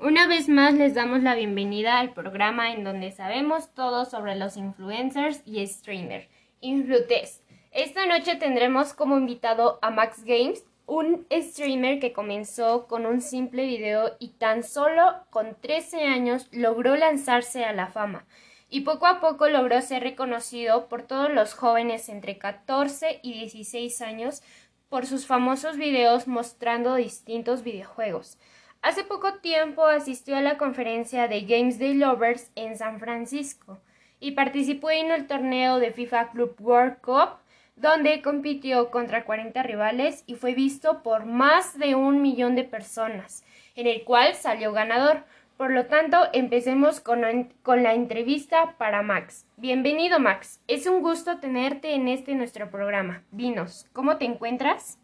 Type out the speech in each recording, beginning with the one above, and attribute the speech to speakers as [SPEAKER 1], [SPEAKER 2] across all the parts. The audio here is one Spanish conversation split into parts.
[SPEAKER 1] Una vez más les damos la bienvenida al programa en donde sabemos todo sobre los influencers y streamers. Influtest. Esta noche tendremos como invitado a Max Games, un streamer que comenzó con un simple video y tan solo con 13 años logró lanzarse a la fama y poco a poco logró ser reconocido por todos los jóvenes entre 14 y 16 años por sus famosos videos mostrando distintos videojuegos. Hace poco tiempo asistió a la conferencia de Games Day Lovers en San Francisco y participó en el torneo de FIFA Club World Cup donde compitió contra 40 rivales y fue visto por más de un millón de personas, en el cual salió ganador. Por lo tanto, empecemos con, la entrevista para Max. Bienvenido, Max. Es un gusto tenerte en este nuestro programa. Vinos, ¿cómo te encuentras?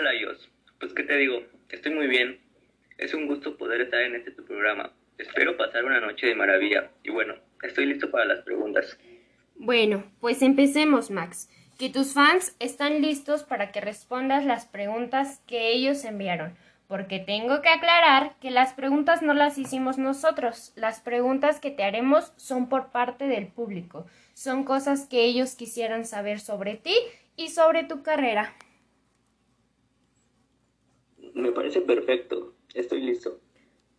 [SPEAKER 2] Hola, Dios. Pues, ¿qué te digo? Estoy muy bien. Es un gusto poder estar en este tu programa. Espero pasar una noche de maravilla. Y bueno, estoy listo para las preguntas.
[SPEAKER 1] Bueno, pues empecemos, Max. Que tus fans están listos para que respondas las preguntas que ellos enviaron porque tengo que aclarar que las preguntas no las hicimos nosotros, las preguntas que te haremos son por parte del público, son cosas que ellos quisieran saber sobre ti y sobre tu carrera.
[SPEAKER 2] Me parece perfecto, estoy listo.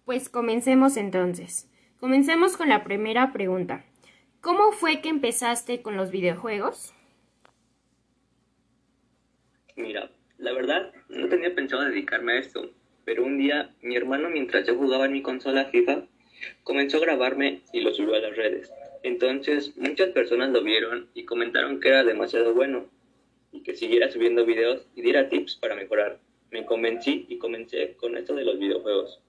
[SPEAKER 1] Pues comencemos entonces. Comencemos con la primera pregunta. ¿Cómo fue que empezaste con los videojuegos?
[SPEAKER 2] Mira, la verdad no tenía pensado dedicarme a esto, pero un día mi hermano mientras yo jugaba en mi consola FIFA comenzó a grabarme y lo subió a las redes. Entonces muchas personas lo vieron y comentaron que era demasiado bueno y que siguiera subiendo videos y diera tips para mejorar. Me convencí y comencé con esto de los videojuegos.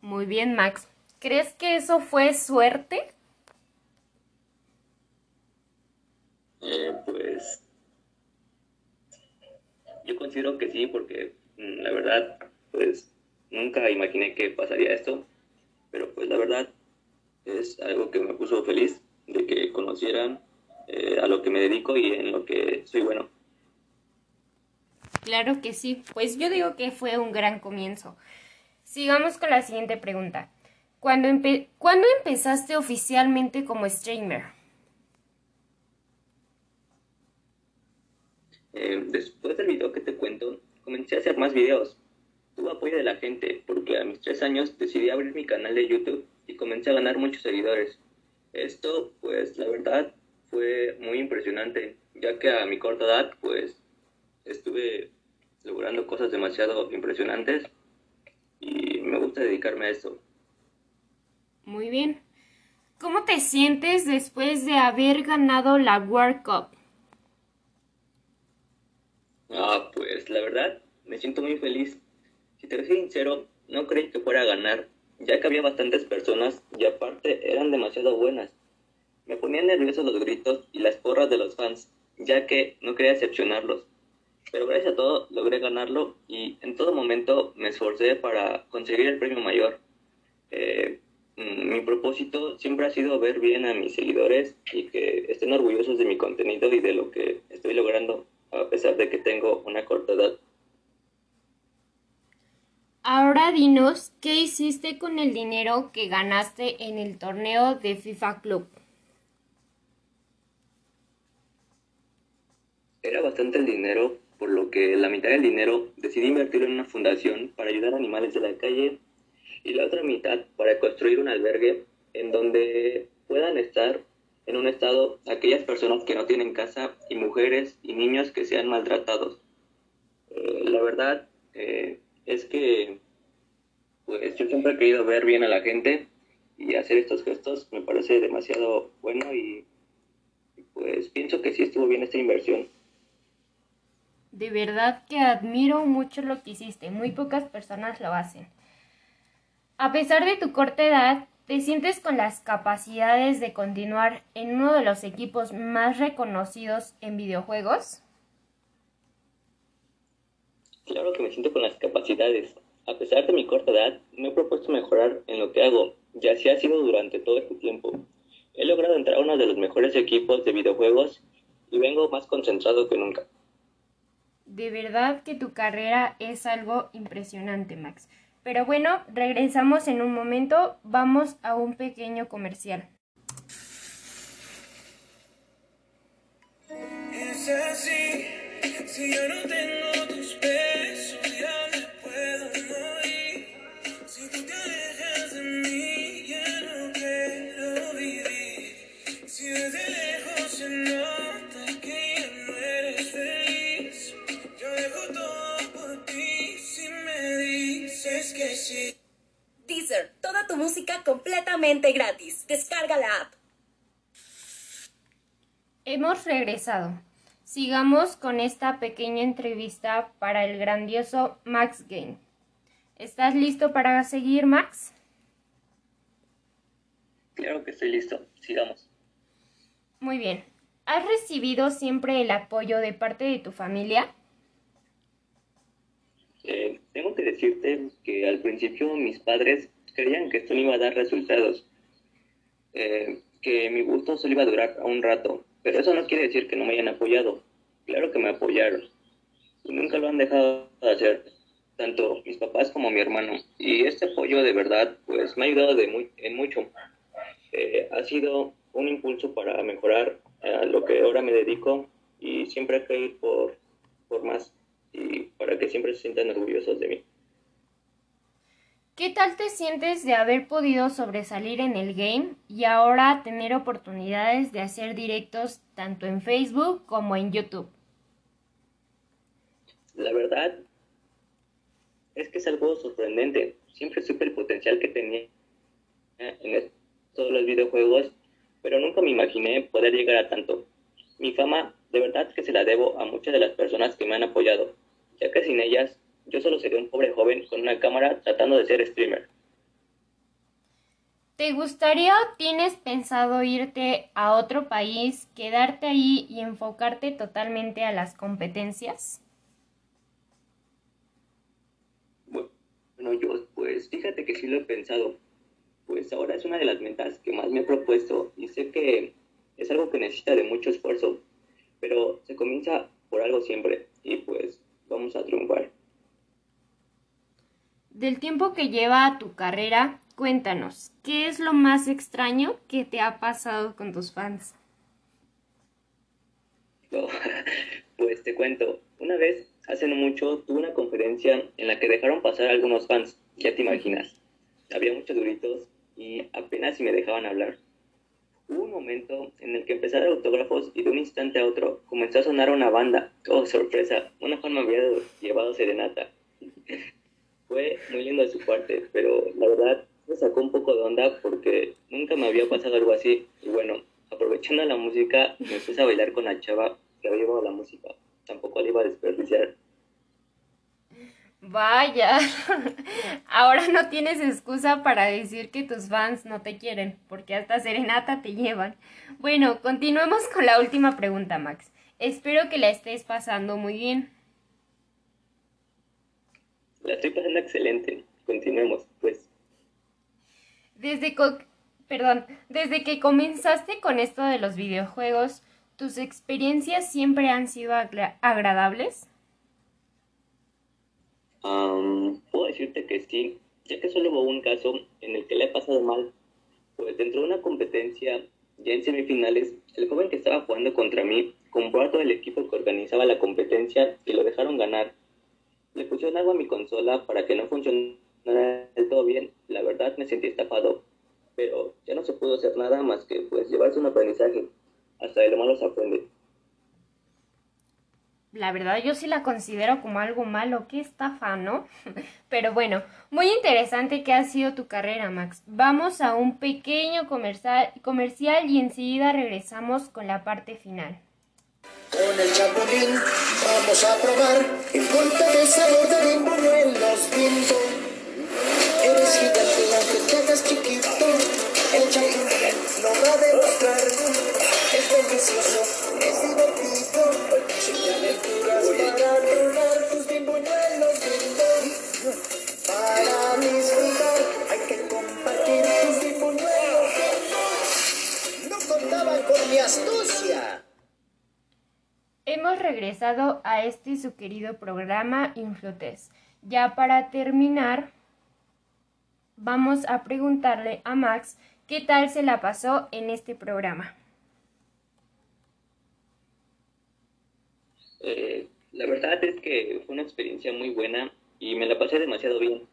[SPEAKER 1] Muy bien, Max. ¿Crees que eso fue suerte?
[SPEAKER 2] Eh, pues yo considero que sí, porque mm, la verdad pues nunca imaginé que pasaría esto, pero pues la verdad es algo que me puso feliz de que conocieran eh, a lo que me dedico y en lo que soy bueno.
[SPEAKER 1] Claro que sí, pues yo digo que fue un gran comienzo. Sigamos con la siguiente pregunta. ¿Cuándo, ¿Cuándo empezaste oficialmente como streamer?
[SPEAKER 2] Eh, después del video que te cuento, comencé a hacer más videos, Tuve apoyo de la gente porque a mis tres años decidí abrir mi canal de YouTube y comencé a ganar muchos seguidores. Esto, pues, la verdad fue muy impresionante, ya que a mi corta edad, pues, estuve logrando cosas demasiado impresionantes y me gusta dedicarme a esto.
[SPEAKER 1] Muy bien. ¿Cómo te sientes después de haber ganado la World Cup?
[SPEAKER 2] Ah, pues la verdad, me siento muy feliz si te soy sincero, no creí que fuera a ganar, ya que había bastantes personas y aparte eran demasiado buenas. Me ponían nerviosos los gritos y las porras de los fans, ya que no quería decepcionarlos. Pero gracias a todo logré ganarlo y en todo momento me esforcé para conseguir el premio mayor. Eh, mm, mi propósito siempre ha sido ver bien a mis seguidores y que estén orgullosos de mi contenido y de lo que estoy logrando, a pesar de que tengo una corta edad.
[SPEAKER 1] Ahora dinos, ¿qué hiciste con el dinero que ganaste en el torneo de FIFA Club?
[SPEAKER 2] Era bastante el dinero, por lo que la mitad del dinero decidí invertirlo en una fundación para ayudar a animales de la calle y la otra mitad para construir un albergue en donde puedan estar en un estado aquellas personas que no tienen casa y mujeres y niños que sean maltratados. Eh, la verdad, eh, es que pues yo siempre he querido ver bien a la gente y hacer estos gestos me parece demasiado bueno y, pues pienso que sí estuvo bien esta inversión.
[SPEAKER 1] De verdad que admiro mucho lo que hiciste, muy pocas personas lo hacen. A pesar de tu corta edad, ¿te sientes con las capacidades de continuar en uno de los equipos más reconocidos en videojuegos?
[SPEAKER 2] Claro que me siento con las capacidades. A pesar de mi corta edad, me he propuesto mejorar en lo que hago, y así ha sido durante todo este tiempo. He logrado entrar a uno de los mejores equipos de videojuegos y vengo más concentrado que nunca.
[SPEAKER 1] De verdad que tu carrera es algo impresionante, Max. Pero bueno, regresamos en un momento, vamos a un pequeño comercial.
[SPEAKER 3] Es así, si yo no tengo tus
[SPEAKER 4] gratis. Descarga la app.
[SPEAKER 1] Hemos regresado. Sigamos con esta pequeña entrevista para el grandioso Max Game. ¿Estás listo para seguir, Max?
[SPEAKER 2] Claro que estoy listo. Sigamos.
[SPEAKER 1] Muy bien. ¿Has recibido siempre el apoyo de parte de tu familia?
[SPEAKER 2] Eh, decirte que al principio mis padres creían que esto no iba a dar resultados, eh, que mi gusto solo iba a durar un rato, pero eso no quiere decir que no me hayan apoyado. Claro que me apoyaron nunca lo han dejado de hacer, tanto mis papás como mi hermano. Y este apoyo de verdad, pues me ha ayudado de muy, en mucho. Eh, ha sido un impulso para mejorar a lo que ahora me dedico y siempre hay que ir por, por más y para que siempre se sientan orgullosos de mí.
[SPEAKER 1] ¿Qué tal te sientes de haber podido sobresalir en el game y ahora tener oportunidades de hacer directos tanto en Facebook como en YouTube?
[SPEAKER 2] La verdad es que es algo sorprendente. Siempre supe el potencial que tenía en todos los videojuegos, pero nunca me imaginé poder llegar a tanto. Mi fama de verdad que se la debo a muchas de las personas que me han apoyado, ya que sin ellas yo solo sería un pobre joven con una cámara tratando de ser streamer.
[SPEAKER 1] ¿Te gustaría o tienes pensado irte a otro país, quedarte ahí y enfocarte totalmente a las competencias?
[SPEAKER 2] Bueno, yo pues fíjate que sí lo he pensado. Pues ahora es una de las metas que más me he propuesto y sé que es algo que necesita de mucho esfuerzo, pero se comienza por algo siempre y pues vamos a triunfar.
[SPEAKER 1] Del tiempo que lleva tu carrera, cuéntanos, ¿qué es lo más extraño que te ha pasado con tus fans?
[SPEAKER 2] No, pues te cuento, una vez, hace no mucho, tuve una conferencia en la que dejaron pasar a algunos fans, ya te imaginas. Había muchos duritos y apenas si me dejaban hablar. Hubo un momento en el que empezaron autógrafos y de un instante a otro comenzó a sonar una banda. Oh, sorpresa, una fan me había llevado serenata. Fue muy lindo de su parte, pero la verdad me sacó un poco de onda porque nunca me había pasado algo así. Y bueno, aprovechando la música, me puse a bailar con la chava que había llevado la música. Tampoco la iba a desperdiciar.
[SPEAKER 1] Vaya, ahora no tienes excusa para decir que tus fans no te quieren, porque hasta serenata te llevan. Bueno, continuemos con la última pregunta, Max. Espero que la estés pasando muy bien.
[SPEAKER 2] La estoy pasando excelente. Continuemos, pues.
[SPEAKER 1] Desde, perdón, desde que comenzaste con esto de los videojuegos, ¿tus experiencias siempre han sido agradables?
[SPEAKER 2] puedo decirte que sí, ya que solo hubo un caso en el que le he pasado mal. Pues dentro de una competencia, ya en semifinales, el joven que estaba jugando contra mí compró a todo el equipo que organizaba la competencia y lo dejaron ganar. Le pusieron agua a mi consola para que no funcionara del todo bien. La verdad me sentí estafado, pero ya no se pudo hacer nada más que pues llevarse un aprendizaje. Hasta de lo malo se aprende.
[SPEAKER 1] La verdad yo sí la considero como algo malo, qué estafa, ¿no? Pero bueno, muy interesante que ha sido tu carrera, Max. Vamos a un pequeño comercial y enseguida regresamos con la parte final.
[SPEAKER 3] Con el chapulín vamos a probar el de sabor de los bimbo. Eres gigante aunque te hagas chiquito. El chapulín lo va a demostrar. Es delicioso, es divertido. Sin aventuras para probar tus bimbuñuelos bimbo. Para disfrutar hay que compartir tus bimbuñuelos. No contaba con mi astucia.
[SPEAKER 1] Regresado a este su querido programa Influtes. Ya para terminar, vamos a preguntarle a Max qué tal se la pasó en este programa.
[SPEAKER 2] Eh, la verdad es que fue una experiencia muy buena y me la pasé demasiado bien.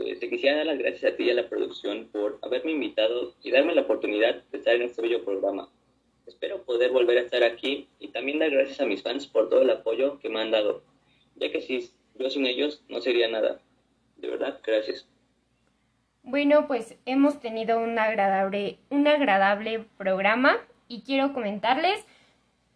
[SPEAKER 2] Eh, te quisiera dar las gracias a ti y a la producción por haberme invitado y darme la oportunidad de estar en este bello programa. Espero poder volver a estar aquí y también dar gracias a mis fans por todo el apoyo que me han dado, ya que si yo sin ellos no sería nada. De verdad, gracias.
[SPEAKER 1] Bueno, pues hemos tenido un agradable, un agradable programa y quiero comentarles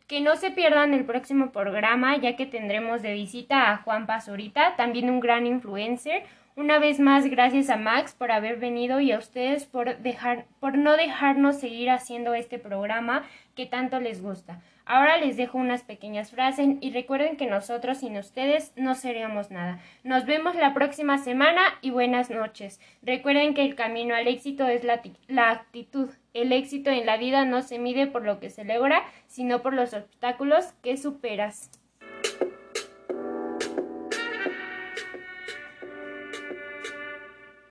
[SPEAKER 1] que no se pierdan el próximo programa ya que tendremos de visita a Juan Pazurita, también un gran influencer, una vez más, gracias a Max por haber venido y a ustedes por, dejar, por no dejarnos seguir haciendo este programa que tanto les gusta. Ahora les dejo unas pequeñas frases y recuerden que nosotros sin ustedes no seríamos nada. Nos vemos la próxima semana y buenas noches. Recuerden que el camino al éxito es la, la actitud. El éxito en la vida no se mide por lo que se logra, sino por los obstáculos que superas.